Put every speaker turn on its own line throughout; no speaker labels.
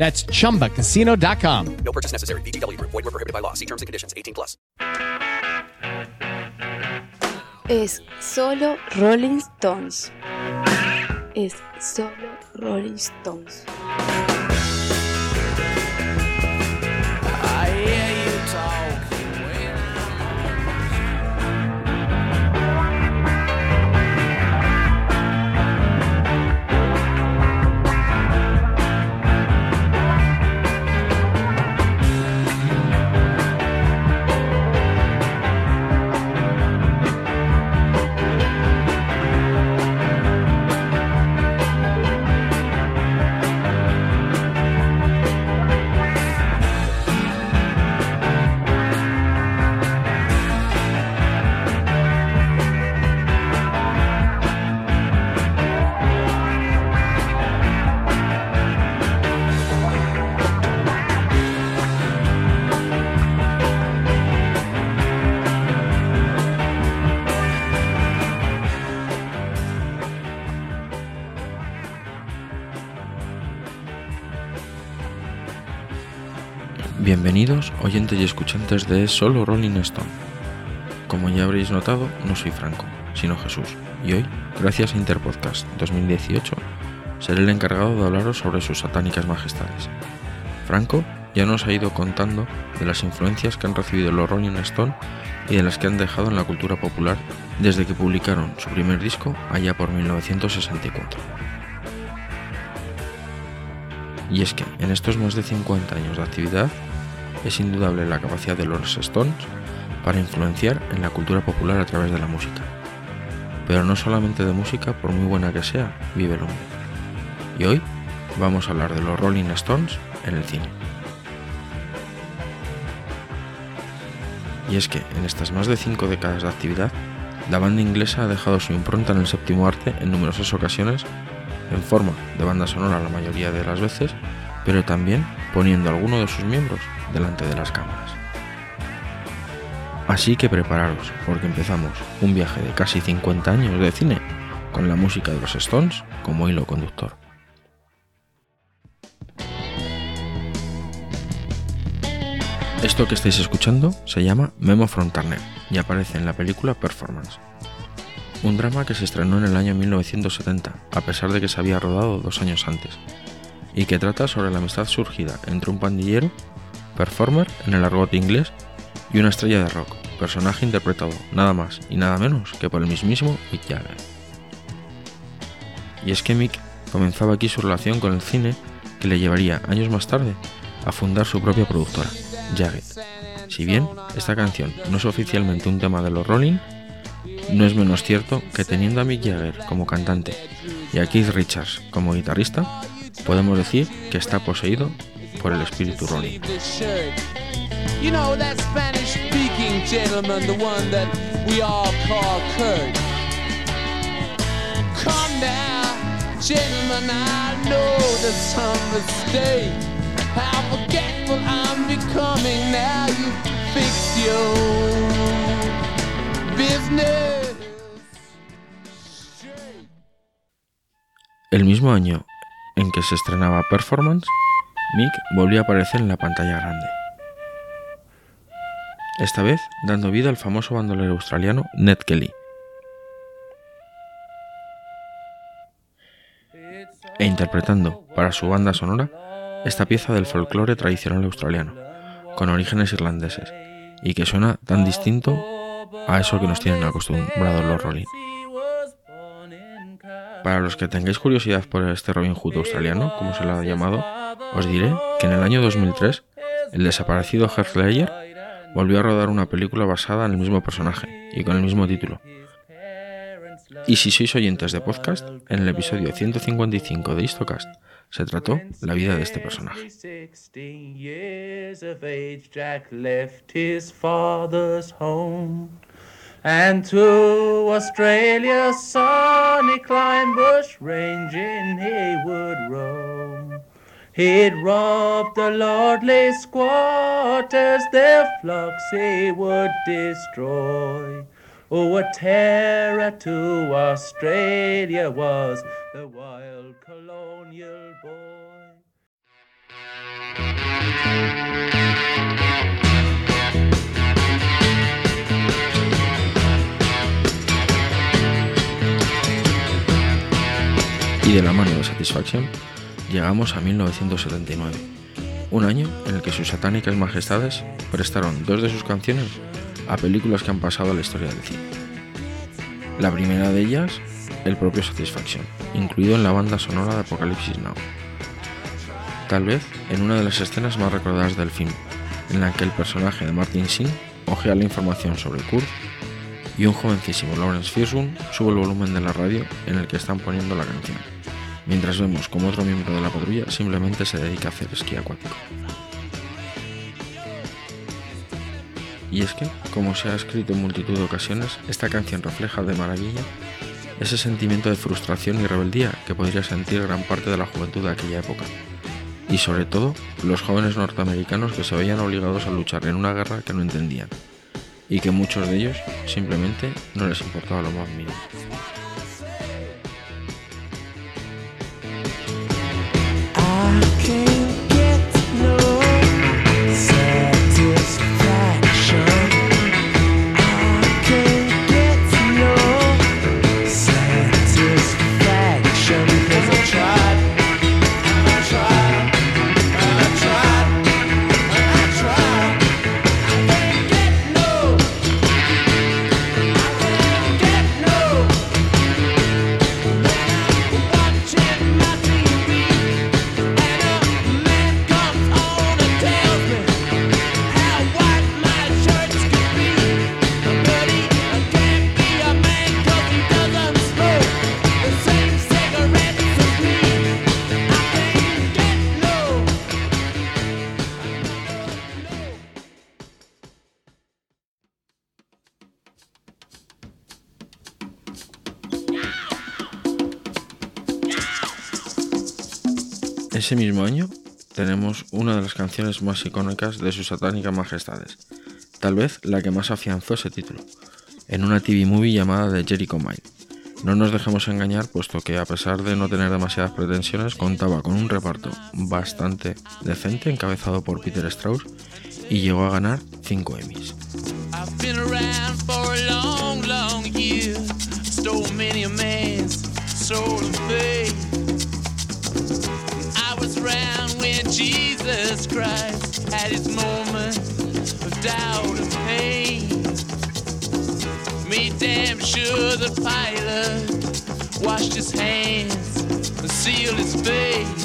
That's chumbacasino.com.
No purchase necessary. VGW Group. Void were prohibited by law. See terms and conditions. 18 plus.
Es solo Rolling Stones. Es solo Rolling Stones.
Bienvenidos oyentes y escuchantes de Solo Rolling Stone. Como ya habréis notado, no soy Franco, sino Jesús, y hoy, gracias a Interpodcast 2018, seré el encargado de hablaros sobre sus satánicas majestades. Franco ya nos ha ido contando de las influencias que han recibido los Rolling Stone y de las que han dejado en la cultura popular desde que publicaron su primer disco allá por 1964. Y es que en estos más de 50 años de actividad es indudable la capacidad de los Stones para influenciar en la cultura popular a través de la música. Pero no solamente de música, por muy buena que sea, vive el hombre. Y hoy vamos a hablar de los Rolling Stones en el cine. Y es que en estas más de cinco décadas de actividad, la banda inglesa ha dejado su impronta en el séptimo arte en numerosas ocasiones, en forma de banda sonora la mayoría de las veces, pero también poniendo a alguno de sus miembros delante de las cámaras. Así que prepararos, porque empezamos un viaje de casi 50 años de cine con la música de los Stones como hilo conductor. Esto que estáis escuchando se llama Memo from Turner y aparece en la película Performance. Un drama que se estrenó en el año 1970, a pesar de que se había rodado dos años antes, y que trata sobre la amistad surgida entre un pandillero, performer en el argot inglés, y una estrella de rock, personaje interpretado nada más y nada menos que por el mismísimo Mick Jagger. Y es que Mick comenzaba aquí su relación con el cine que le llevaría años más tarde a fundar su propia productora, Jagger. Si bien esta canción no es oficialmente un tema de los Rolling, no es menos cierto que teniendo a Mick Jagger como cantante y a Keith Richards como guitarrista, podemos decir que está poseído por el espíritu Rolling.
You know that Spanish speaking gentleman, the one that we all call Kurt. Come now, gentlemen, I know there's some mistake. How forgetful I'm becoming now you fix your business.
El mismo año en que se estrenaba Performance, Mick volvió a aparecer en la pantalla grande. Esta vez dando vida al famoso bandolero australiano Ned Kelly. E interpretando para su banda sonora esta pieza del folclore tradicional australiano, con orígenes irlandeses, y que suena tan distinto a eso que nos tienen acostumbrados los Rolling. Para los que tengáis curiosidad por este Robin Hood australiano, como se lo ha llamado, os diré que en el año 2003 el desaparecido Heath Ledger volvió a rodar una película basada en el mismo personaje y con el mismo título. Y si sois oyentes de podcast, en el episodio 155 de Histocast se trató la vida de este personaje.
And to sunny bush. He'd rob the lordly squatters, their flocks he would destroy. Oh, a terror to Australia was the wild colonial boy.
Y de la mano de Satisfaction llegamos a 1979, un año en el que sus satánicas majestades prestaron dos de sus canciones a películas que han pasado a la historia del cine. La primera de ellas, el propio Satisfaction, incluido en la banda sonora de Apocalipsis Now. Tal vez en una de las escenas más recordadas del film, en la que el personaje de Martin Sheen ojea la información sobre Kurt y un jovencísimo Lawrence Fishburne sube el volumen de la radio en el que están poniendo la canción, mientras vemos como otro miembro de la patrulla simplemente se dedica a hacer esquí acuático. Y es que, como se ha escrito en multitud de ocasiones, esta canción refleja de maravilla ese sentimiento de frustración y rebeldía que podría sentir gran parte de la juventud de aquella época. Y sobre todo, los jóvenes norteamericanos que se veían obligados a luchar en una guerra que no entendían, y que muchos de ellos simplemente no les importaba lo más mínimo. I came Ese mismo año tenemos una de las canciones más icónicas de sus satánicas majestades, tal vez la que más afianzó ese título, en una TV movie llamada The Jericho Mile. No nos dejemos engañar, puesto que a pesar de no tener demasiadas pretensiones, contaba con un reparto bastante decente encabezado por Peter Strauss y llegó a ganar 5 Emmys.
Jesus Christ had his moment of doubt and pain. Made damn sure the pilot washed his hands and sealed his face.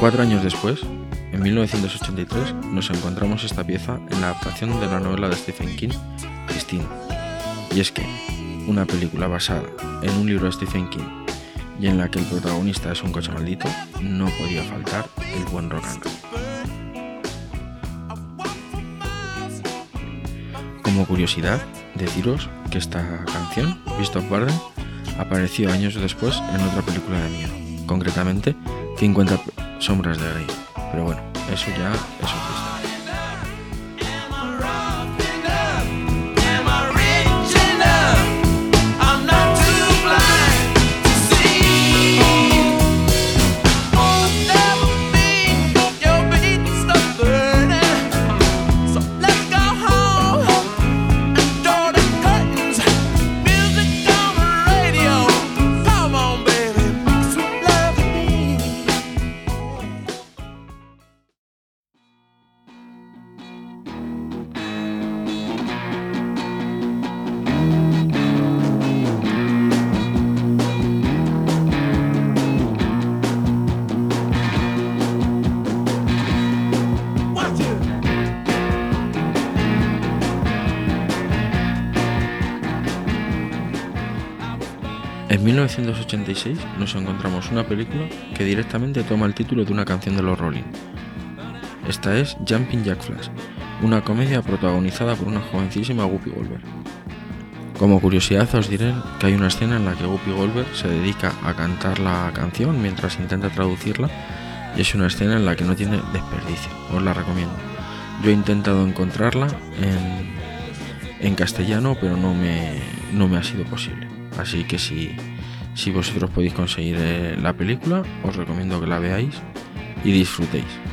Cuatro años después, en 1983, nos encontramos esta pieza en la adaptación de la novela de Stephen King, Christine. Y es que, una película basada en un libro de Stephen King y en la que el protagonista es un coche maldito, no podía faltar el buen rock and roll. Como curiosidad, deciros que esta canción, Beast of Apareció años después en otra película de miedo, concretamente 50 sombras de Grey. Pero bueno, eso ya es otra 1986 nos encontramos una película que directamente toma el título de una canción de los Rolling. Esta es Jumping Jack Flash, una comedia protagonizada por una jovencísima Whoopi Goldberg. Como curiosidad os diré que hay una escena en la que Whoopi Goldberg se dedica a cantar la canción mientras intenta traducirla y es una escena en la que no tiene desperdicio, os la recomiendo. Yo he intentado encontrarla en, en castellano pero no me, no me ha sido posible. Así que si, si vosotros podéis conseguir eh, la película, os recomiendo que la veáis y disfrutéis.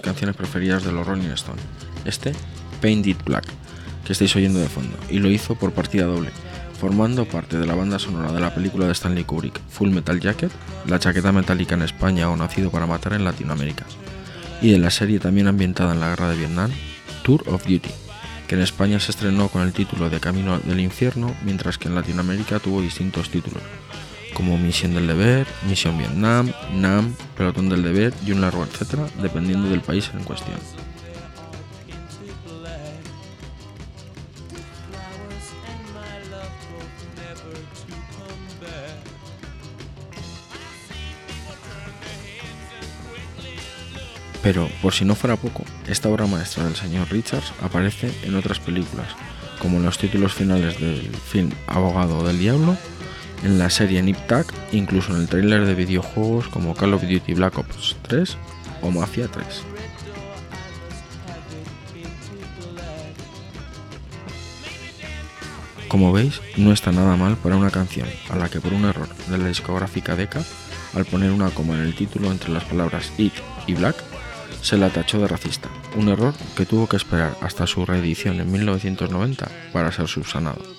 Canciones preferidas de los Rolling Stones, este Painted Black, que estáis oyendo de fondo, y lo hizo por partida doble, formando parte de la banda sonora de la película de Stanley Kubrick, Full Metal Jacket, la chaqueta metálica en España o Nacido para Matar en Latinoamérica, y de la serie también ambientada en la guerra de Vietnam, Tour of Duty, que en España se estrenó con el título de Camino del Infierno, mientras que en Latinoamérica tuvo distintos títulos, como Misión del Deber, Misión Vietnam, NAM, Pelotón del Deber y un largo etcétera, dependiendo del país en cuestión. Pero, por si no fuera poco, esta obra maestra del señor Richards aparece en otras películas, como en los títulos finales del film Abogado del Diablo, en la serie Nip Tuck, incluso en el tráiler de videojuegos como Call of Duty Black Ops 3 o Mafia 3. Como veis, no está nada mal para una canción a la que por un error de la discográfica Decca, al poner una coma en el título entre las palabras It y Black, se la tachó de racista, un error que tuvo que esperar hasta su reedición en 1990 para ser subsanado.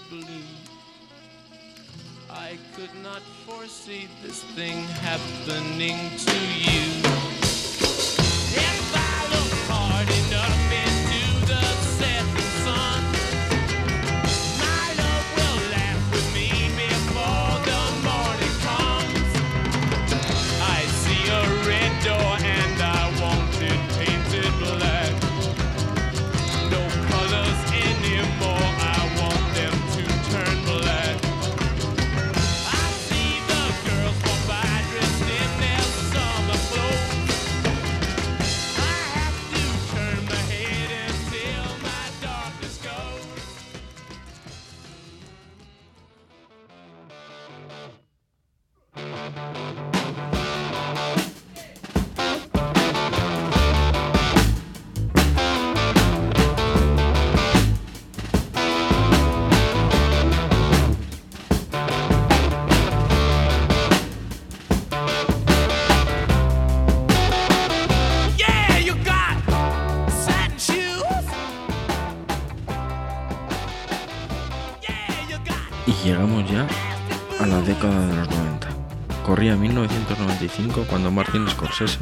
1995 cuando Martin Scorsese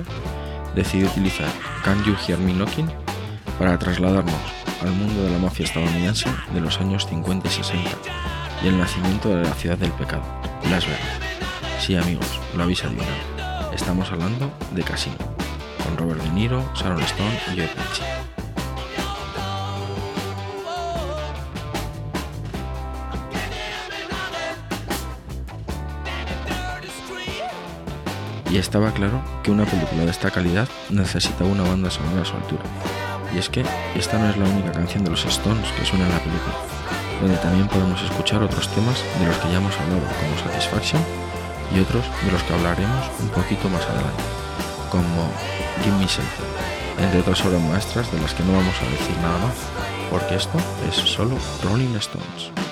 decidió utilizar Can You Hear Me Knocking para trasladarnos al mundo de la mafia estadounidense de los años 50 y 60 y el nacimiento de la ciudad del pecado, Las Vegas. Sí amigos, lo habéis adivinado. Estamos hablando de Casino, con Robert De Niro, Sharon Stone y Joe Pesci. Y estaba claro que una película de esta calidad necesitaba una banda sonora a su altura. Y es que esta no es la única canción de los Stones que suena en la película, donde también podemos escuchar otros temas de los que ya hemos hablado, como Satisfaction, y otros de los que hablaremos un poquito más adelante, como Give Me Shelter, entre otras obras maestras de las que no vamos a decir nada más, porque esto es solo Rolling Stones.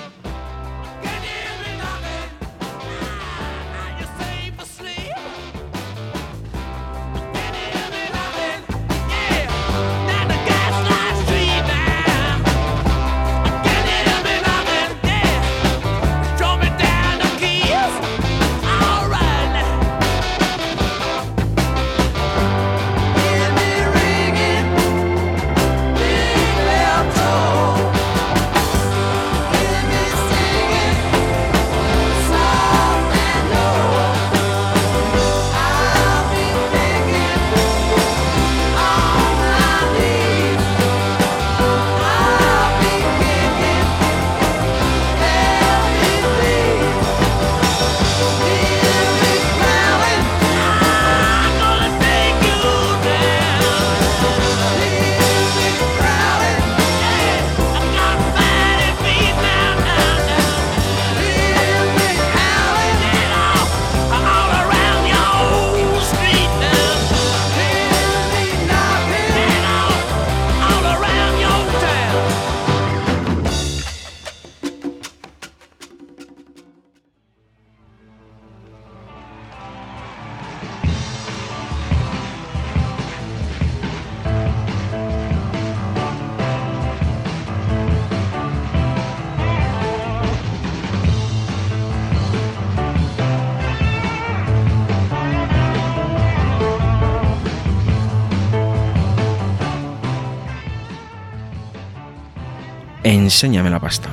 Enséñame la pasta.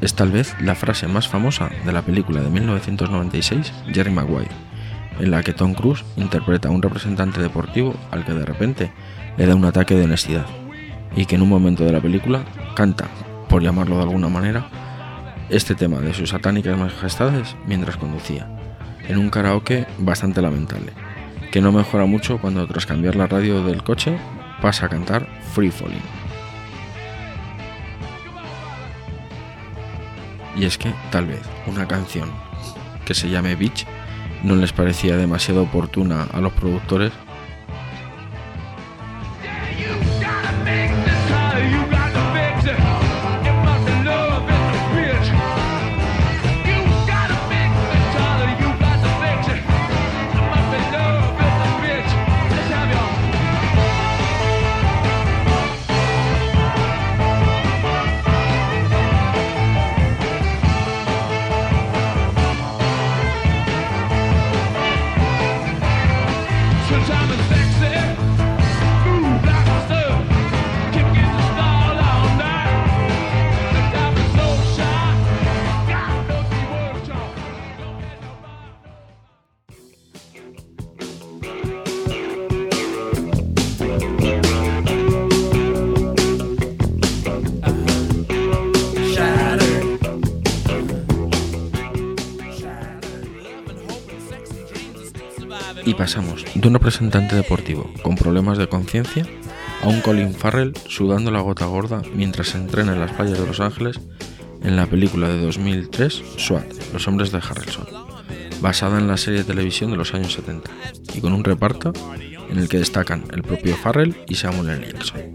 Es tal vez la frase más famosa de la película de 1996, Jerry Maguire, en la que Tom Cruise interpreta a un representante deportivo al que de repente le da un ataque de honestidad y que en un momento de la película canta, por llamarlo de alguna manera, este tema de sus satánicas majestades mientras conducía, en un karaoke bastante lamentable, que no mejora mucho cuando tras cambiar la radio del coche pasa a cantar Free Falling. Y es que, tal vez, una canción que se llame Beach no les parecía demasiado oportuna a los productores pasamos de un representante deportivo con problemas de conciencia a un Colin Farrell sudando la gota gorda mientras se entrena en las playas de Los Ángeles en la película de 2003 SWAT, Los hombres de Harrelson, basada en la serie de televisión de los años 70 y con un reparto en el que destacan el propio Farrell y Samuel L. Jackson.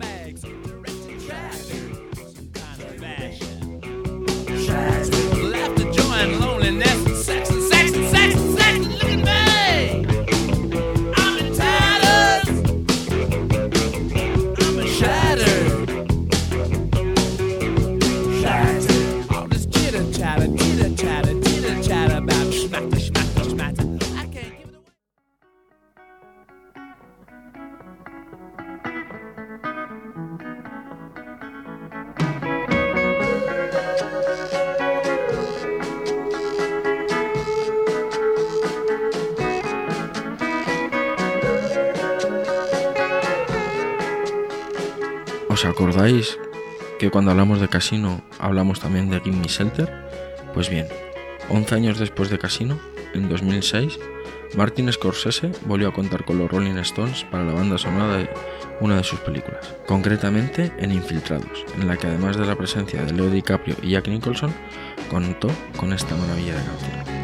¿Os acordáis que cuando hablamos de Casino hablamos también de Gimme Shelter? Pues bien, 11 años después de Casino, en 2006, Martin Scorsese volvió a contar con los Rolling Stones para la banda sonora de una de sus películas, concretamente en Infiltrados, en la que además de la presencia de Leo DiCaprio y Jack Nicholson, contó con esta maravilla de canción.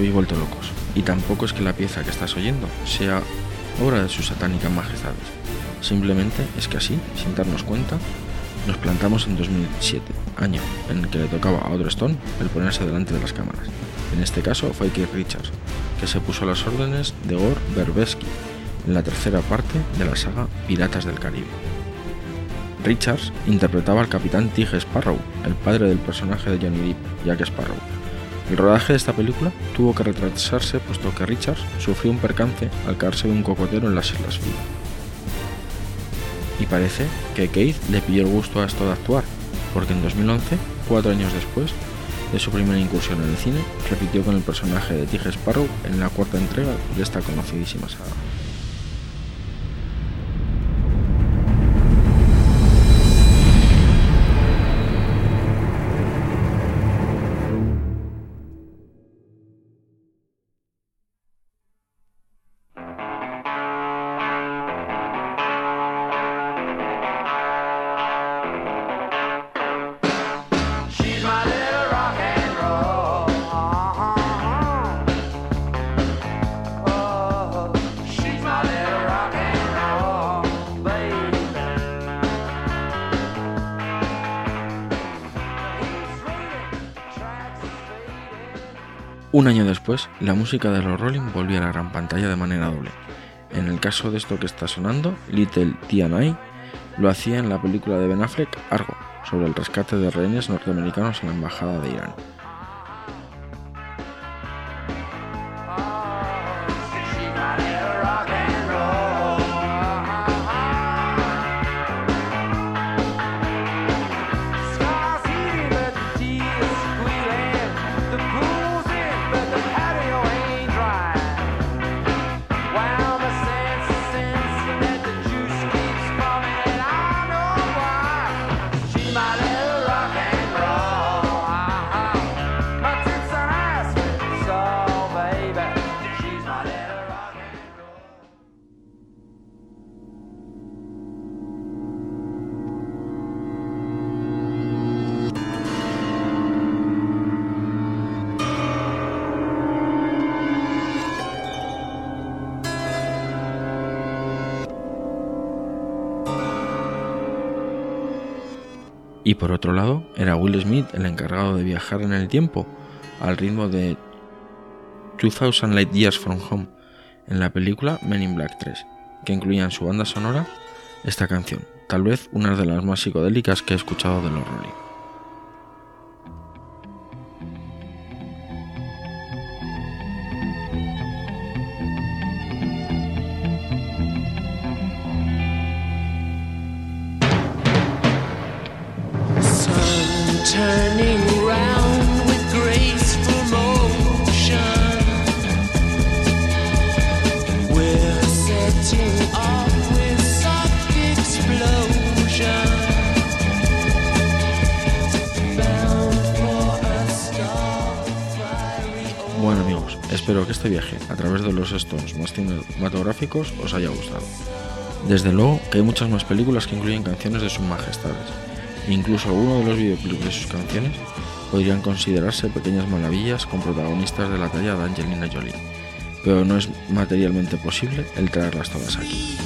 Os vuelto locos. Y tampoco es que la pieza que estás oyendo sea obra de sus satánicas majestades. Simplemente es que así, sin darnos cuenta, nos plantamos en 2007, año en el que le tocaba a otro Stone el ponerse delante de las cámaras. En este caso fue Keith Richards, que se puso a las órdenes de Gore Verbesky en la tercera parte de la saga Piratas del Caribe. Richards interpretaba al capitán Tig Sparrow, el padre del personaje de Johnny Depp, Jack Sparrow. El rodaje de esta película tuvo que retrasarse puesto que Richards sufrió un percance al caerse de un cocotero en las Islas Phi. Y parece que Keith le pilló el gusto a esto de actuar, porque en 2011, cuatro años después de su primera incursión en el cine, repitió con el personaje de Tig Sparrow en la cuarta entrega de esta conocidísima saga. Un año después, la música de los Rolling volvió a la gran pantalla de manera doble. En el caso de esto que está sonando, Little T&I lo hacía en la película de Ben Affleck Argo, sobre el rescate de rehenes norteamericanos en la embajada de Irán. Y por otro lado, era Will Smith el encargado de viajar en el tiempo al ritmo de 2000 Light Years from Home en la película Men in Black 3, que incluía en su banda sonora esta canción, tal vez una de las más psicodélicas que he escuchado de los Rolling. Espero que este viaje a través de los Stones más cinematográficos os haya gustado. Desde luego que hay muchas más películas que incluyen canciones de sus majestades. E incluso algunos de los videoclips de sus canciones podrían considerarse pequeñas maravillas con protagonistas de la talla de Angelina Jolie. Pero no es materialmente posible el traerlas todas aquí.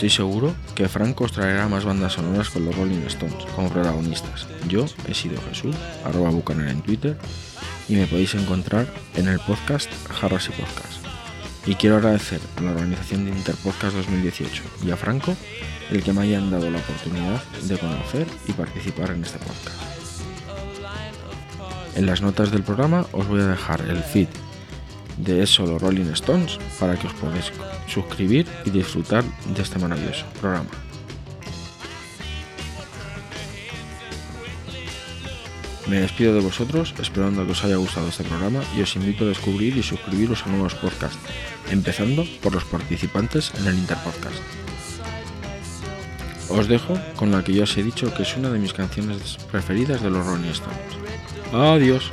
Estoy seguro que Franco os traerá más bandas sonoras con los Rolling Stones como protagonistas. Yo he sido Jesús, arroba bucaner en Twitter, y me podéis encontrar en el podcast Jarras y Podcast. Y quiero agradecer a la organización de Interpodcast 2018 y a Franco el que me hayan dado la oportunidad de conocer y participar en este podcast. En las notas del programa os voy a dejar el feed de Es Solo Rolling Stones para que os podáis suscribir y disfrutar de este maravilloso programa. Me despido de vosotros esperando que os haya gustado este programa y os invito a descubrir y suscribiros a nuevos podcasts, empezando por los participantes en el Interpodcast. Os dejo con la que ya os he dicho que es una de mis canciones preferidas de los Rolling Stones. Adiós.